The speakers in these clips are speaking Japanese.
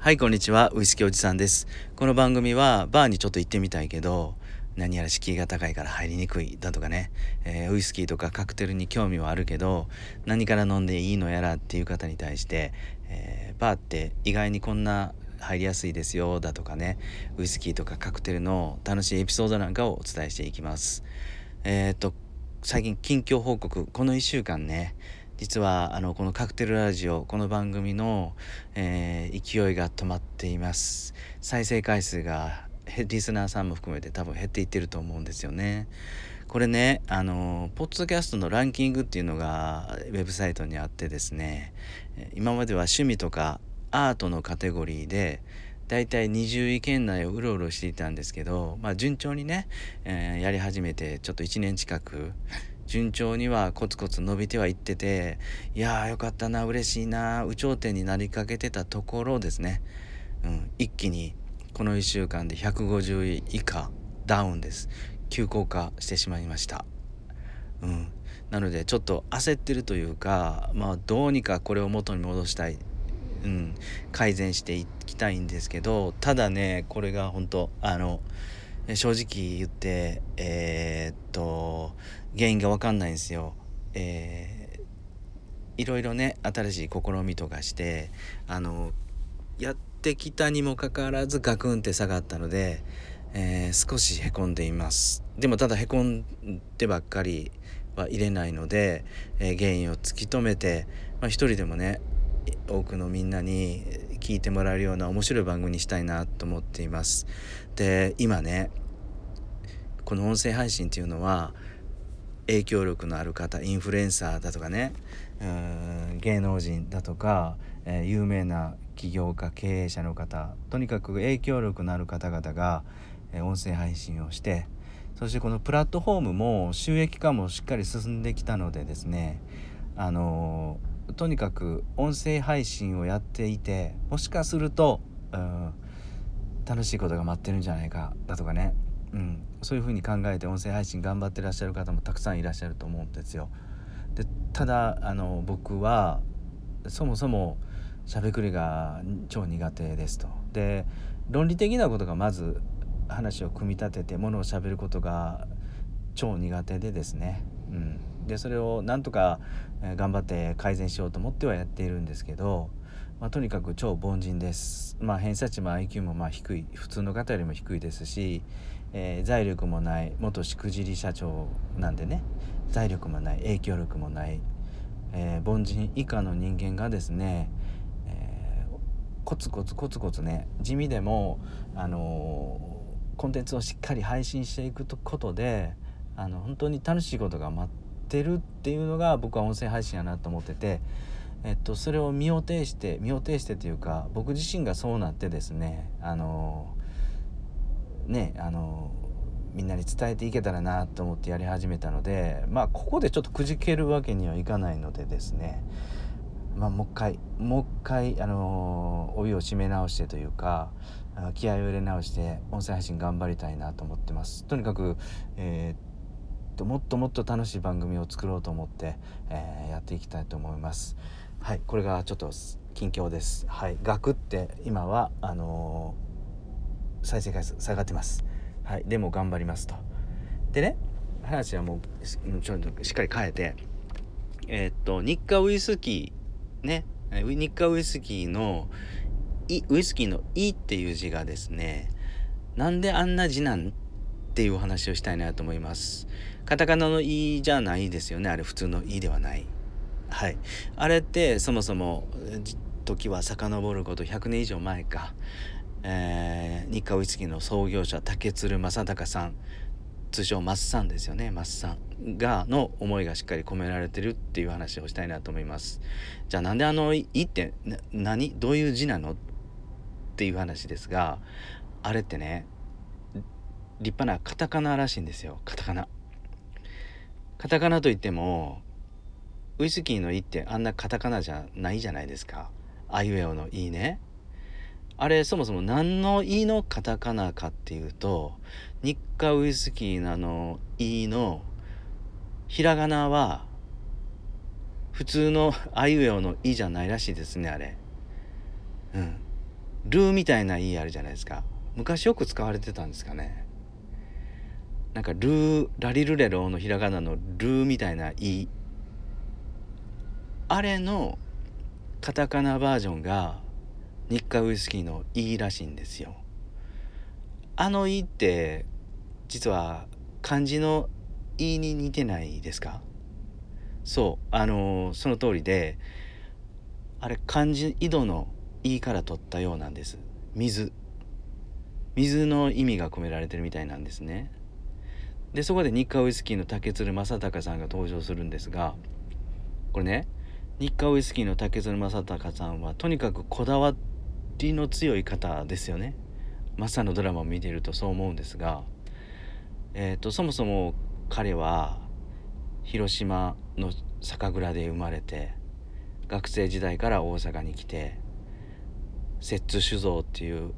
はいこんにちは。ウイスキーおじさんです。この番組はバーにちょっと行ってみたいけど何やら敷居が高いから入りにくいだとかね、えー、ウイスキーとかカクテルに興味はあるけど何から飲んでいいのやらっていう方に対して、えー、バーって意外にこんな入りやすいですよだとかね。ウイスキーとかカクテルの楽しいエピソードなんかをお伝えしていきます。えー、っと最近近況報告この1週間ね実はあのこのカクテルラジオこの番組の、えー、勢いが止まっています。再生回数がリスナーさんも含めて多分減っていってると思うんですよね。これねあのポッドキャストのランキングっていうのがウェブサイトにあってですね今までは趣味とかアートのカテゴリーでだいたい20位圏内をうろうろしていたんですけど、まあ、順調にね、えー、やり始めてちょっと1年近く順調にはコツコツ伸びてはいってていやーよかったな嬉しいな有頂天になりかけてたところですね、うん、一気にこの1週間で150位以下ダウンです。急降下してしまいました、うん、なのでちょっと焦ってるというかまあどうにかこれを元に戻したい、うん、改善していきたいんですけどただねこれが本当あの正直言ってえー、っと原因が分かんないんですよ。えー、いろいろね新しい試みとかしてあのやってきたにもかかわらずガクンって下がったので、えー、少しへこんでいますでもただへこんでばっかりは入れないので、えー、原因を突き止めて、まあ、一人でもね多くのみんなに聞いてもらえるような面白い番組にしたいなと思っていますで今ねこの音声配信っていうのは影響力のある方インフルエンサーだとかねうん芸能人だとか、えー、有名な起業家経営者の方とにかく影響力のある方々が、えー、音声配信をしてそしてこのプラットフォームも収益化もしっかり進んできたのでですねあのー、とにかく音声配信をやっていてもしかすると、うん、楽しいことが待ってるんじゃないかだとかね。うん、そういうふうに考えて音声配信頑張ってらっしゃる方もたくさんいらっしゃると思うんですよ。でただあの僕はそもそもしゃべくりが超苦手ですと。で論理的なことがまず話を組み立ててものをしゃべることが超苦手でですね、うん、でそれをなんとか頑張って改善しようと思ってはやっているんですけどまあ、とにかく超凡人です。まあ、偏差値も IQ もまあ低い普通の方よりも低いですし、えー、財力もない元しくじり社長なんでね財力もない影響力もない、えー、凡人以下の人間がですね、えー、コツコツコツコツね地味でも、あのコンテンツをしっかり配信していくことであの本当に楽しいことが待ってるっていうのが僕は音声配信やなと思ってて。えっと、それを身を挺して身を挺してというか僕自身がそうなってですねあのねあのみんなに伝えていけたらなと思ってやり始めたのでまあここでちょっとくじけるわけにはいかないのでですねまあもう一回もう一回あの帯を締め直してというか気合を入れ直して音声配信頑張りたいなと思ってます。とにかく、えーもっともっと楽しい番組を作ろうと思って、えー、やっていきたいと思います。はいこれがちょっと近況です。はいガクって今はあのー、再生回数下がってます。はいでも頑張りますと。でね話はもうちょっとしっかり変えてえー、っと日課ウイスキーね日課ウイスキーのいウイスキーの「い」っていう字がですねなんであんな字なんっていうお話をしたいなと思います。カタカナの「い」じゃないですよね。あれ普通の「い」ではない。はい、あれってそもそも時は遡ること100年以上前か、えー、日課ウイスキーの創業者竹鶴正隆さん通称マッサンですよね。マッサンがの思いがしっかり込められてるっていう話をしたいなと思います。じゃあなんであの「い」って何？どういう字なの？っていう話ですがあれってね立派なカタカナらしいんですよ。カタカナ。カタカナといってもウイスキーの「い」ってあんなカタカナじゃないじゃないですか。あいうえおの「い」ね。あれそもそも何の「い」のカタカナかっていうと日課ウイスキーのあの「い」のひらがなは普通のあいうえおの「い」じゃないらしいですねあれ。うん。ルーみたいな「い」あるじゃないですか。昔よく使われてたんですかね。なんかルーラリルレロのひらがなのルーみたいな「い」あれのカタカナバージョンが日課ウイスキーの「い」らしいんですよ。あの「い」って実は漢字の「い」に似てないですか？そうあのー、その通りであれ漢字井戸の「い」から取ったようなんです。水。水の意味が込められてるみたいなんですね。でそこで日課ウイスキーの竹鶴正隆さんが登場するんですがこれね日課ウイスキーの竹鶴正隆さんはとにかくこだわりの強い方ですよね。マサのドラマを見ているとそう思うんですが、えーと、そもそも彼は広島の酒蔵で生まれて学生時代から大阪に来て摂津酒造っていう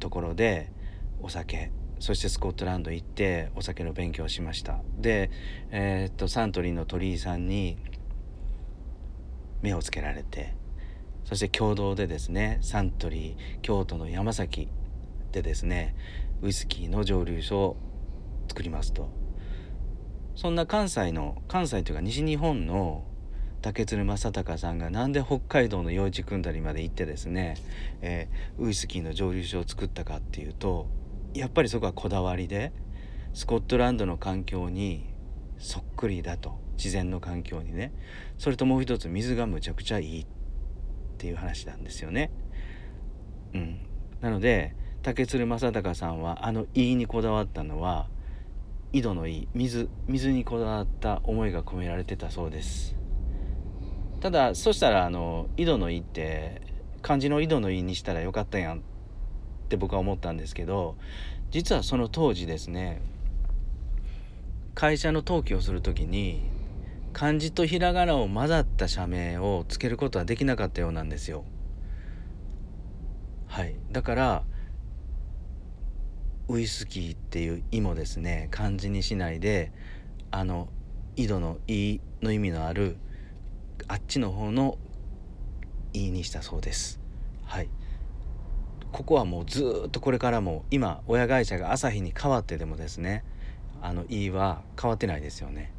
ところでお酒そしてスコットランド行ってお酒の勉強をしました。で、えー、っとサントリーの鳥居さんに目をつけられてそして共同でですねサントリー京都の山崎でですねウイスキーの蒸留所を作りますと。そんな関西の関西というか西日本の竹鶴正隆さんがなんで北海道の幼稚組んだりまで行ってですね、えー、ウイスキーの蒸留所を作ったかっていうとやっぱりそこはこだわりでスコットランドの環境にそっくりだと。自然の環境にねそれともう一つ水がむちゃくちゃいいっていう話なんですよね。うん、なので竹鶴正隆さんはあの「いい」にこだわったのは井戸のいい水水にこだわった思いが込められてたそうです。ただそしたらあの井戸の井って漢字の井戸の井にしたらよかったやんって僕は思ったんですけど実はその当時ですね会社の登記をする時に漢字とひらがなを混ざった社名をつけることはできなかったようなんですよ。はい。だからウイスキーっていう「意」もですね漢字にしないであの井戸の「い」の意味のある「あっちの方の「い」にしたそうです。はい。ここはもうずっとこれからも今親会社が朝日に変わってでもですねあの「い」は変わってないですよね、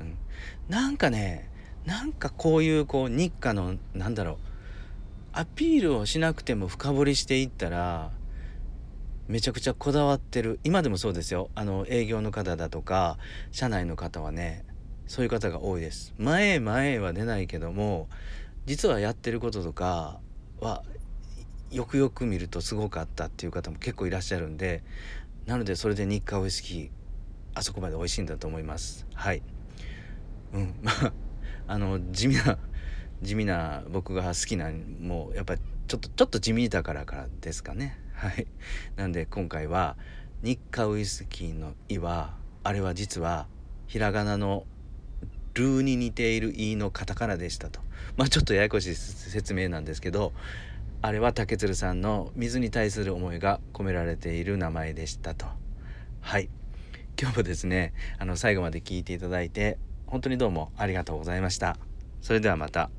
うん、なんかねなんかこういうこう日課のなんだろうアピールをしなくても深掘りしていったらめちゃくちゃこだわってる。今でもそうですよ。あの営業の方だとか社内の方はねそういう方が多いです。前へ前へは出ないけども実はやってることとかはよくよく見るとすごかったっていう方も結構いらっしゃるんでなのでそれで日課ウイスキーあそこまで美味しいんだと思います。はい。うん。ま ああの地味な地味な僕が好きなもうやっぱちょっとちょっと地味だからからですかね。はい。なんで今回は日課ウイスキーの「い」はあれは実はひらがなの「ルーに似ている「い」のカタカナでしたと。まあちょっとややこしい説明なんですけどあれは竹鶴さんの水に対する思いが込められている名前でしたと。はい。今日もですねあの最後まで聞いていただいて本当にどうもありがとうございましたそれではまた。